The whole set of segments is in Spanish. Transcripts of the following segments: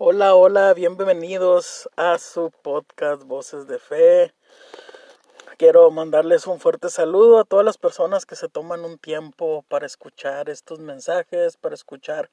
Hola, hola, bienvenidos a su podcast Voces de Fe. Quiero mandarles un fuerte saludo a todas las personas que se toman un tiempo para escuchar estos mensajes, para escuchar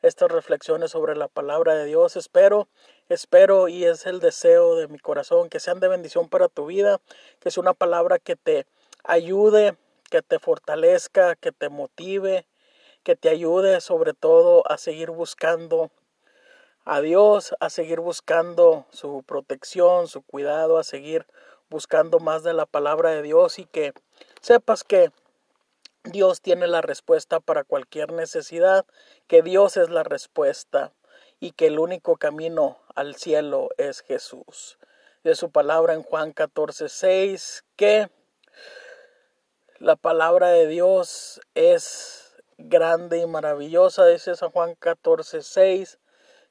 estas reflexiones sobre la palabra de Dios. Espero, espero y es el deseo de mi corazón que sean de bendición para tu vida, que sea una palabra que te ayude, que te fortalezca, que te motive, que te ayude sobre todo a seguir buscando a Dios, a seguir buscando su protección, su cuidado, a seguir buscando más de la palabra de Dios y que sepas que Dios tiene la respuesta para cualquier necesidad, que Dios es la respuesta y que el único camino al cielo es Jesús. De su palabra en Juan 14, 6, que la palabra de Dios es grande y maravillosa, dice San Juan 14, 6,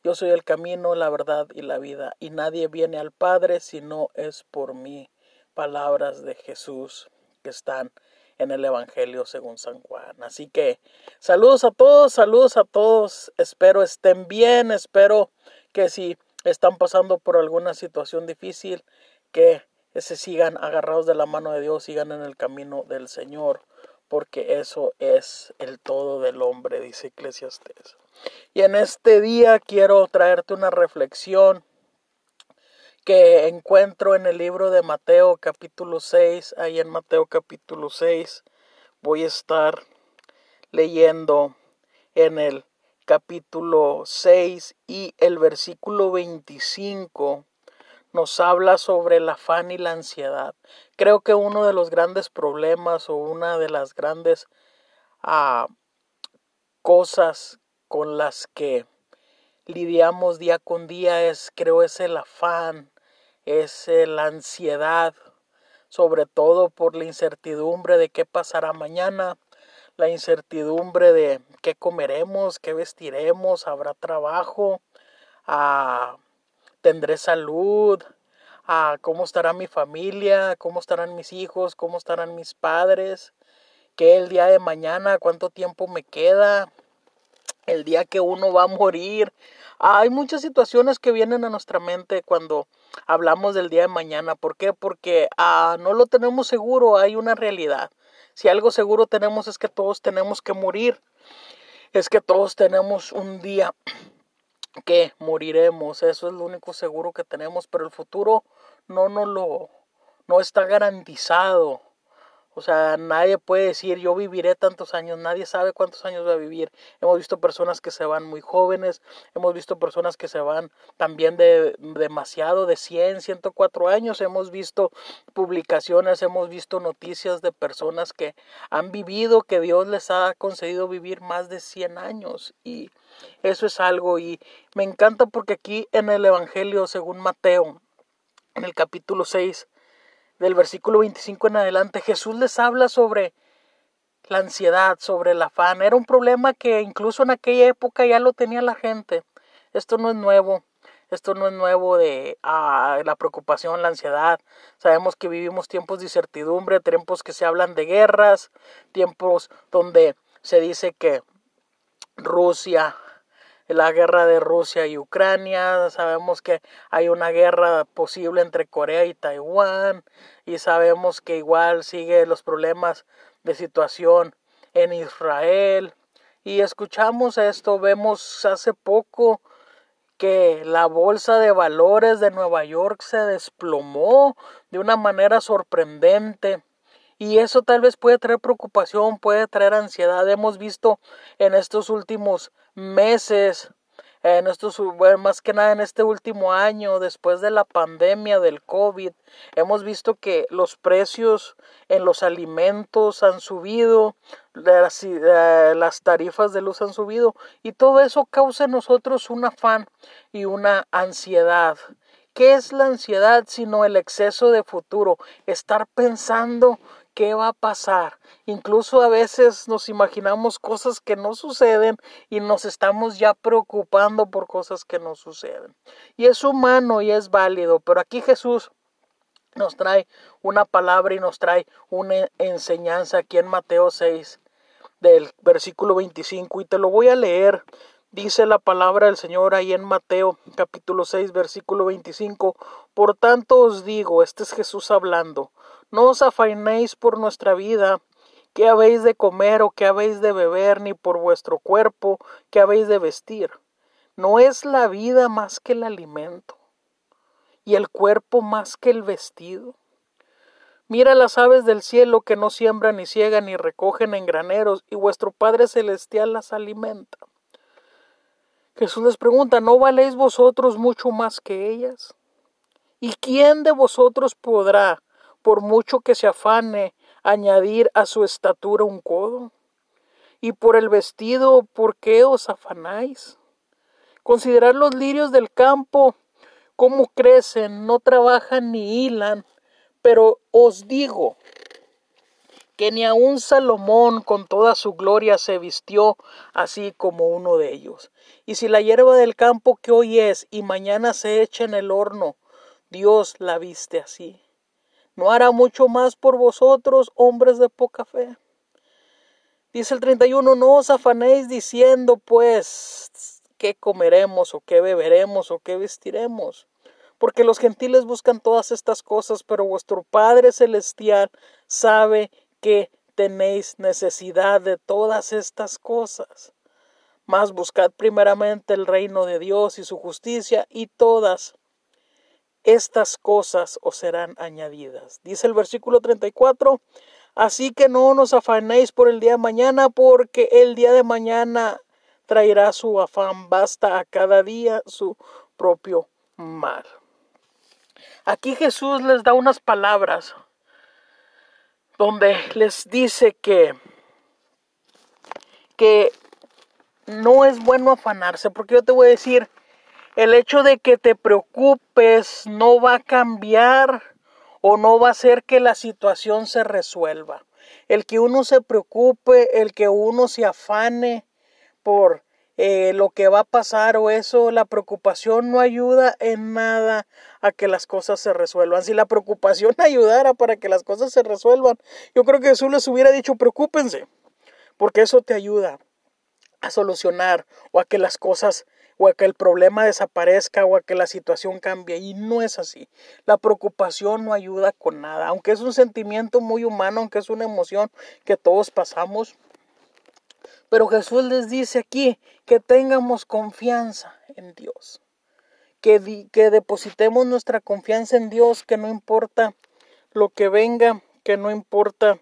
yo soy el camino, la verdad y la vida, y nadie viene al Padre si no es por mí. Palabras de Jesús que están en el Evangelio según San Juan. Así que saludos a todos, saludos a todos. Espero estén bien, espero que si están pasando por alguna situación difícil, que se sigan agarrados de la mano de Dios, sigan en el camino del Señor, porque eso es el todo del hombre, dice Eclesiastes. Y en este día quiero traerte una reflexión que encuentro en el libro de Mateo capítulo 6. Ahí en Mateo capítulo 6 voy a estar leyendo en el capítulo 6 y el versículo 25 nos habla sobre el afán y la ansiedad. Creo que uno de los grandes problemas o una de las grandes ah, cosas con las que lidiamos día con día es, creo, es el afán, es la ansiedad, sobre todo por la incertidumbre de qué pasará mañana, la incertidumbre de qué comeremos, qué vestiremos, habrá trabajo, ah, tendré salud, ah, cómo estará mi familia, cómo estarán mis hijos, cómo estarán mis padres, qué el día de mañana, cuánto tiempo me queda, el día que uno va a morir. Hay muchas situaciones que vienen a nuestra mente cuando hablamos del día de mañana. ¿Por qué? Porque ah, no lo tenemos seguro, hay una realidad. Si algo seguro tenemos es que todos tenemos que morir. Es que todos tenemos un día que moriremos. Eso es lo único seguro que tenemos. Pero el futuro no nos lo no está garantizado. O sea, nadie puede decir yo viviré tantos años, nadie sabe cuántos años va a vivir. Hemos visto personas que se van muy jóvenes, hemos visto personas que se van también de demasiado, de 100, 104 años. Hemos visto publicaciones, hemos visto noticias de personas que han vivido, que Dios les ha concedido vivir más de 100 años. Y eso es algo, y me encanta porque aquí en el Evangelio, según Mateo, en el capítulo 6, del versículo 25 en adelante, Jesús les habla sobre la ansiedad, sobre el afán. Era un problema que incluso en aquella época ya lo tenía la gente. Esto no es nuevo. Esto no es nuevo de ah, la preocupación, la ansiedad. Sabemos que vivimos tiempos de incertidumbre, tiempos que se hablan de guerras, tiempos donde se dice que Rusia la guerra de Rusia y Ucrania, sabemos que hay una guerra posible entre Corea y Taiwán y sabemos que igual sigue los problemas de situación en Israel y escuchamos esto, vemos hace poco que la bolsa de valores de Nueva York se desplomó de una manera sorprendente. Y eso tal vez puede traer preocupación, puede traer ansiedad. Hemos visto en estos últimos meses, en estos, más que nada en este último año, después de la pandemia del COVID, hemos visto que los precios en los alimentos han subido, eh, las tarifas de luz han subido y todo eso causa en nosotros un afán y una ansiedad. ¿Qué es la ansiedad sino el exceso de futuro? Estar pensando qué va a pasar. Incluso a veces nos imaginamos cosas que no suceden y nos estamos ya preocupando por cosas que no suceden. Y es humano y es válido, pero aquí Jesús nos trae una palabra y nos trae una enseñanza aquí en Mateo 6 del versículo 25 y te lo voy a leer Dice la palabra del Señor ahí en Mateo capítulo 6 versículo 25. Por tanto os digo, este es Jesús hablando, no os afainéis por nuestra vida, qué habéis de comer o qué habéis de beber, ni por vuestro cuerpo, qué habéis de vestir. ¿No es la vida más que el alimento y el cuerpo más que el vestido? Mira las aves del cielo que no siembran ni ciegan ni recogen en graneros, y vuestro Padre Celestial las alimenta. Jesús les pregunta, ¿no valéis vosotros mucho más que ellas? ¿Y quién de vosotros podrá, por mucho que se afane, añadir a su estatura un codo? ¿Y por el vestido, por qué os afanáis? Considerad los lirios del campo, cómo crecen, no trabajan ni hilan, pero os digo que ni aun Salomón con toda su gloria se vistió así como uno de ellos. Y si la hierba del campo que hoy es y mañana se echa en el horno, Dios la viste así. ¿No hará mucho más por vosotros, hombres de poca fe? Dice el 31, no os afanéis diciendo, pues, qué comeremos o qué beberemos o qué vestiremos porque los gentiles buscan todas estas cosas, pero vuestro Padre Celestial sabe que tenéis necesidad de todas estas cosas. Mas buscad primeramente el reino de Dios y su justicia, y todas estas cosas os serán añadidas. Dice el versículo 34, Así que no nos afanéis por el día de mañana, porque el día de mañana traerá su afán, basta a cada día su propio mal. Aquí Jesús les da unas palabras donde les dice que, que no es bueno afanarse, porque yo te voy a decir, el hecho de que te preocupes no va a cambiar o no va a hacer que la situación se resuelva. El que uno se preocupe, el que uno se afane por eh, lo que va a pasar o eso, la preocupación no ayuda en nada a que las cosas se resuelvan. Si la preocupación ayudara para que las cosas se resuelvan, yo creo que Jesús les hubiera dicho preocúpense, porque eso te ayuda a solucionar o a que las cosas o a que el problema desaparezca o a que la situación cambie. Y no es así. La preocupación no ayuda con nada. Aunque es un sentimiento muy humano, aunque es una emoción que todos pasamos, pero Jesús les dice aquí que tengamos confianza en Dios, que, que depositemos nuestra confianza en Dios, que no importa lo que venga, que no importa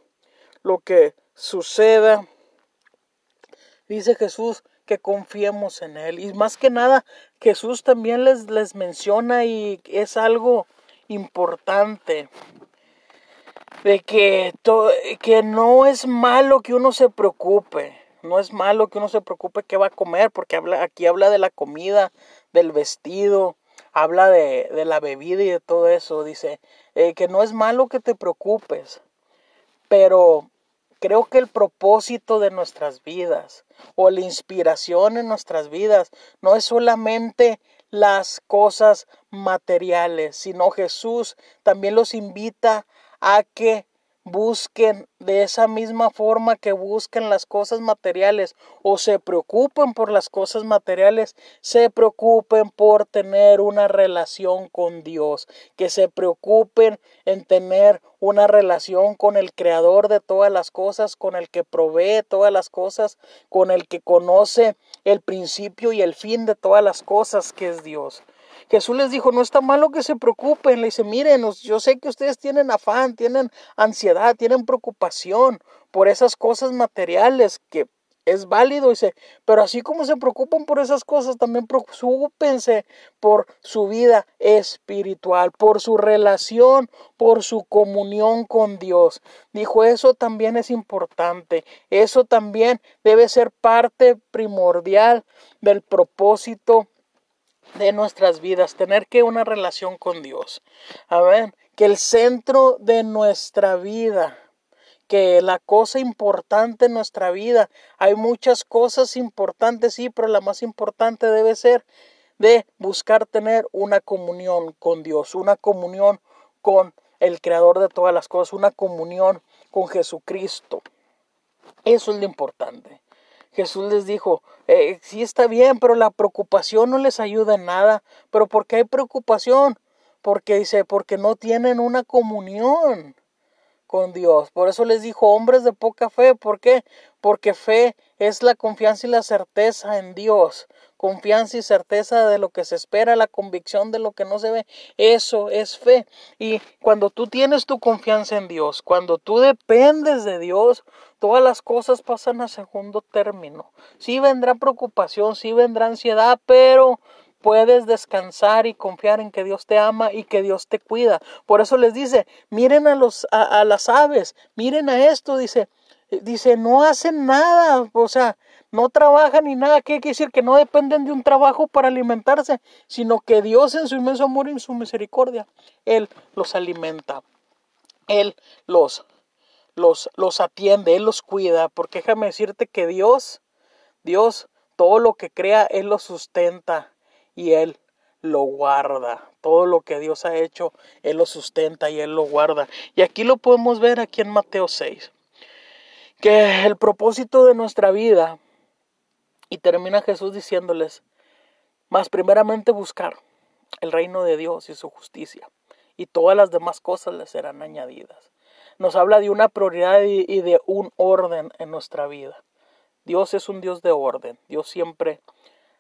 lo que suceda. Dice Jesús que confiemos en Él. Y más que nada, Jesús también les, les menciona y es algo importante de que, que no es malo que uno se preocupe. No es malo que uno se preocupe qué va a comer, porque habla, aquí habla de la comida, del vestido, habla de, de la bebida y de todo eso. Dice eh, que no es malo que te preocupes, pero creo que el propósito de nuestras vidas o la inspiración en nuestras vidas no es solamente las cosas materiales, sino Jesús también los invita a que busquen de esa misma forma que busquen las cosas materiales o se preocupen por las cosas materiales, se preocupen por tener una relación con Dios, que se preocupen en tener una relación con el creador de todas las cosas, con el que provee todas las cosas, con el que conoce el principio y el fin de todas las cosas que es Dios. Jesús les dijo, no está malo que se preocupen. Le dice, miren, yo sé que ustedes tienen afán, tienen ansiedad, tienen preocupación por esas cosas materiales que es válido, dice, pero así como se preocupan por esas cosas, también preocupense por su vida espiritual, por su relación, por su comunión con Dios. Dijo, eso también es importante, eso también debe ser parte primordial del propósito de nuestras vidas, tener que una relación con Dios. A ver, que el centro de nuestra vida, que la cosa importante en nuestra vida, hay muchas cosas importantes, sí, pero la más importante debe ser de buscar tener una comunión con Dios, una comunión con el creador de todas las cosas, una comunión con Jesucristo. Eso es lo importante. Jesús les dijo, eh, sí está bien, pero la preocupación no les ayuda en nada. ¿Pero por qué hay preocupación? Porque dice, porque no tienen una comunión con Dios. Por eso les dijo, hombres de poca fe. ¿Por qué? Porque fe es la confianza y la certeza en Dios. Confianza y certeza de lo que se espera, la convicción de lo que no se ve. Eso es fe. Y cuando tú tienes tu confianza en Dios, cuando tú dependes de Dios, todas las cosas pasan a segundo término. Sí vendrá preocupación, sí vendrá ansiedad, pero puedes descansar y confiar en que Dios te ama y que Dios te cuida. Por eso les dice, miren a los a, las aves, miren a esto, dice, dice, no hacen nada, o sea, no trabajan ni nada, ¿qué quiere decir? Que no dependen de un trabajo para alimentarse, sino que Dios en su inmenso amor y en su misericordia, Él los alimenta, Él los, los, los atiende, Él los cuida, porque déjame decirte que Dios, Dios, todo lo que crea, Él lo sustenta, y Él lo guarda. Todo lo que Dios ha hecho, Él lo sustenta y Él lo guarda. Y aquí lo podemos ver aquí en Mateo 6. Que el propósito de nuestra vida, y termina Jesús diciéndoles, más primeramente buscar el reino de Dios y su justicia, y todas las demás cosas les serán añadidas. Nos habla de una prioridad y de un orden en nuestra vida. Dios es un Dios de orden. Dios siempre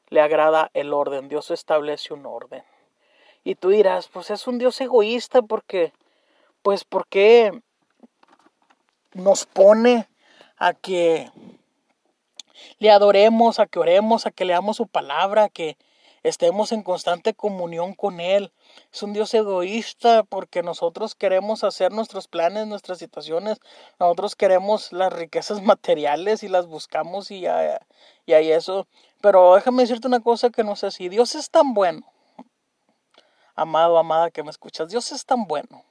le agrada el orden, Dios establece un orden. Y tú dirás, pues es un Dios egoísta porque, pues porque nos pone a que le adoremos, a que oremos, a que leamos su palabra, a que estemos en constante comunión con Él. Es un Dios egoísta porque nosotros queremos hacer nuestros planes, nuestras situaciones, nosotros queremos las riquezas materiales y las buscamos y, ya, y hay eso. Pero déjame decirte una cosa que no sé si Dios es tan bueno. Amado, amada que me escuchas, Dios es tan bueno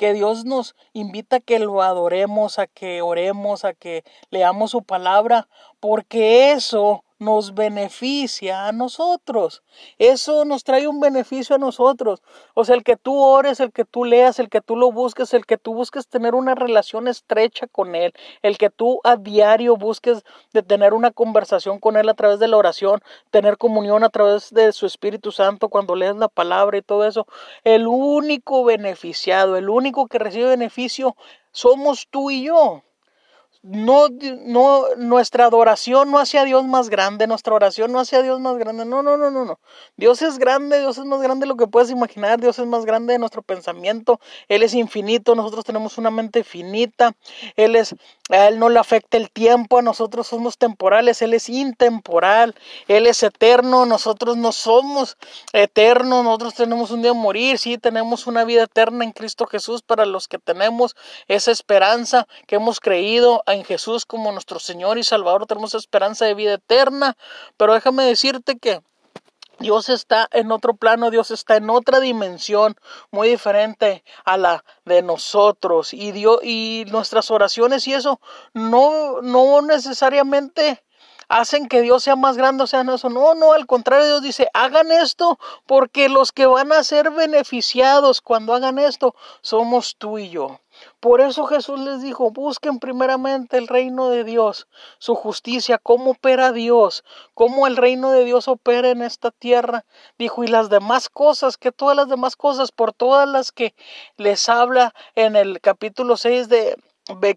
que Dios nos invita a que lo adoremos, a que oremos, a que leamos su palabra, porque eso nos beneficia a nosotros. Eso nos trae un beneficio a nosotros. O sea, el que tú ores, el que tú leas, el que tú lo busques, el que tú busques tener una relación estrecha con Él, el que tú a diario busques de tener una conversación con Él a través de la oración, tener comunión a través de su Espíritu Santo cuando lees la palabra y todo eso. El único beneficiado, el único que recibe beneficio somos tú y yo no, no, nuestra adoración no hacia Dios más grande, nuestra oración no hacia Dios más grande, no, no, no, no, no. Dios es grande, Dios es más grande de lo que puedes imaginar, Dios es más grande de nuestro pensamiento, Él es infinito, nosotros tenemos una mente finita, Él es, a Él no le afecta el tiempo, a nosotros somos temporales, Él es intemporal, Él es eterno, nosotros no somos eternos, nosotros tenemos un día morir, sí, tenemos una vida eterna en Cristo Jesús para los que tenemos esa esperanza que hemos creído en Jesús como nuestro Señor y Salvador tenemos esperanza de vida eterna. Pero déjame decirte que Dios está en otro plano, Dios está en otra dimensión muy diferente a la de nosotros y Dios y nuestras oraciones y eso no no necesariamente hacen que Dios sea más grande o sea eso. No, no, al contrario, Dios dice, hagan esto porque los que van a ser beneficiados cuando hagan esto somos tú y yo. Por eso Jesús les dijo, busquen primeramente el reino de Dios, su justicia, cómo opera Dios, cómo el reino de Dios opera en esta tierra. Dijo, y las demás cosas, que todas las demás cosas, por todas las que les habla en el capítulo 6 de,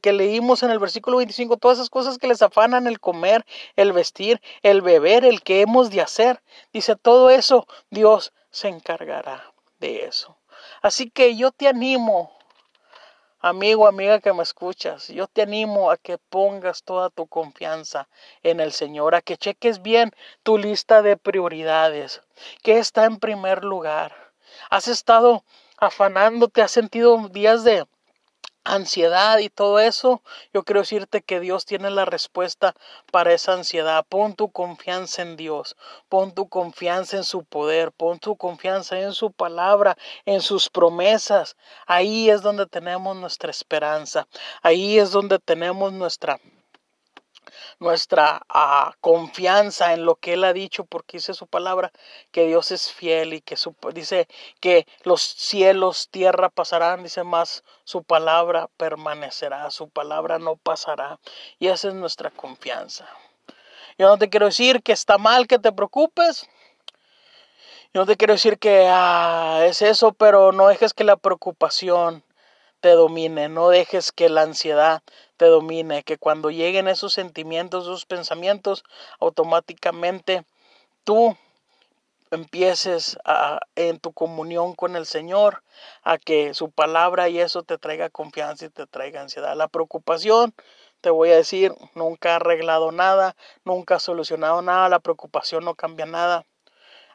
que leímos en el versículo 25, todas esas cosas que les afanan el comer, el vestir, el beber, el que hemos de hacer. Dice, todo eso Dios se encargará de eso. Así que yo te animo Amigo, amiga que me escuchas, yo te animo a que pongas toda tu confianza en el Señor, a que cheques bien tu lista de prioridades, que está en primer lugar. Has estado afanándote, has sentido días de ansiedad y todo eso, yo quiero decirte que Dios tiene la respuesta para esa ansiedad. Pon tu confianza en Dios, pon tu confianza en su poder, pon tu confianza en su palabra, en sus promesas. Ahí es donde tenemos nuestra esperanza, ahí es donde tenemos nuestra nuestra ah, confianza en lo que Él ha dicho, porque dice su palabra que Dios es fiel y que su, dice que los cielos, tierra pasarán, dice más, su palabra permanecerá, su palabra no pasará. Y esa es nuestra confianza. Yo no te quiero decir que está mal que te preocupes. Yo no te quiero decir que ah, es eso, pero no dejes que la preocupación te domine, no dejes que la ansiedad te domine, que cuando lleguen esos sentimientos, esos pensamientos, automáticamente tú empieces a, en tu comunión con el Señor a que su palabra y eso te traiga confianza y te traiga ansiedad. La preocupación, te voy a decir, nunca ha arreglado nada, nunca ha solucionado nada, la preocupación no cambia nada.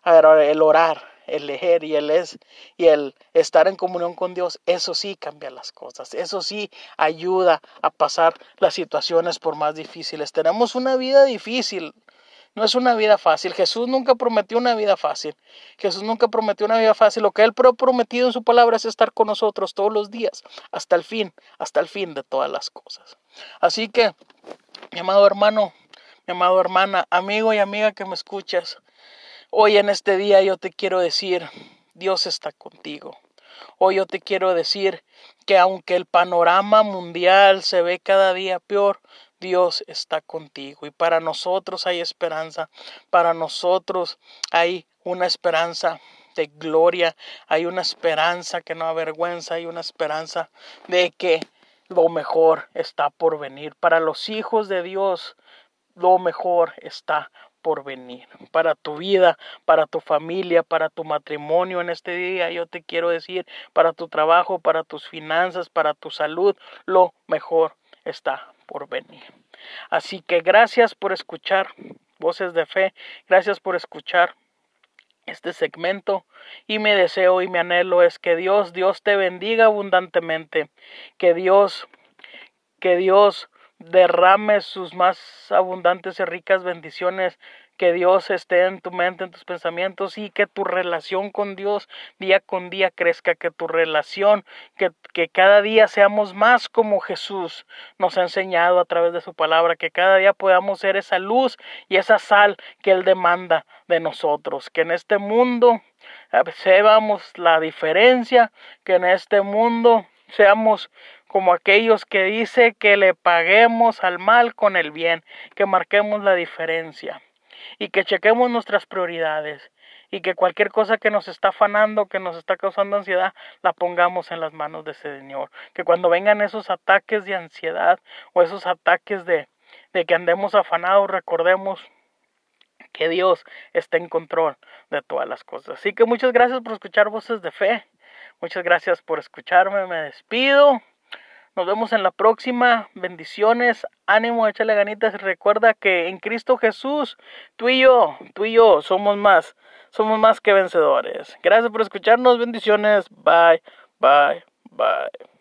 A ver, el orar, el leer y el es y el estar en comunión con Dios, eso sí cambia las cosas, eso sí ayuda a pasar las situaciones por más difíciles. Tenemos una vida difícil, no es una vida fácil. Jesús nunca prometió una vida fácil. Jesús nunca prometió una vida fácil. Lo que Él prometido en su palabra es estar con nosotros todos los días, hasta el fin, hasta el fin de todas las cosas. Así que, mi amado hermano, mi amado hermana, amigo y amiga que me escuchas, hoy en este día yo te quiero decir, Dios está contigo. Hoy yo te quiero decir que aunque el panorama mundial se ve cada día peor, Dios está contigo y para nosotros hay esperanza, para nosotros hay una esperanza de gloria, hay una esperanza que no avergüenza, hay una esperanza de que lo mejor está por venir. Para los hijos de Dios, lo mejor está por venir. Para tu vida, para tu familia, para tu matrimonio en este día, yo te quiero decir, para tu trabajo, para tus finanzas, para tu salud, lo mejor está por venir. Así que gracias por escuchar Voces de Fe, gracias por escuchar este segmento y mi deseo y mi anhelo es que Dios, Dios te bendiga abundantemente, que Dios, que Dios derrame sus más abundantes y ricas bendiciones que Dios esté en tu mente, en tus pensamientos y que tu relación con Dios día con día crezca, que tu relación, que, que cada día seamos más como Jesús nos ha enseñado a través de su palabra, que cada día podamos ser esa luz y esa sal que Él demanda de nosotros, que en este mundo seamos la diferencia, que en este mundo seamos como aquellos que dice que le paguemos al mal con el bien, que marquemos la diferencia y que chequemos nuestras prioridades y que cualquier cosa que nos está afanando, que nos está causando ansiedad, la pongamos en las manos de ese Señor. Que cuando vengan esos ataques de ansiedad o esos ataques de, de que andemos afanados, recordemos que Dios está en control de todas las cosas. Así que muchas gracias por escuchar voces de fe. Muchas gracias por escucharme. Me despido. Nos vemos en la próxima. Bendiciones, ánimo, échale ganitas. Recuerda que en Cristo Jesús, tú y yo, tú y yo somos más, somos más que vencedores. Gracias por escucharnos. Bendiciones. Bye, bye, bye.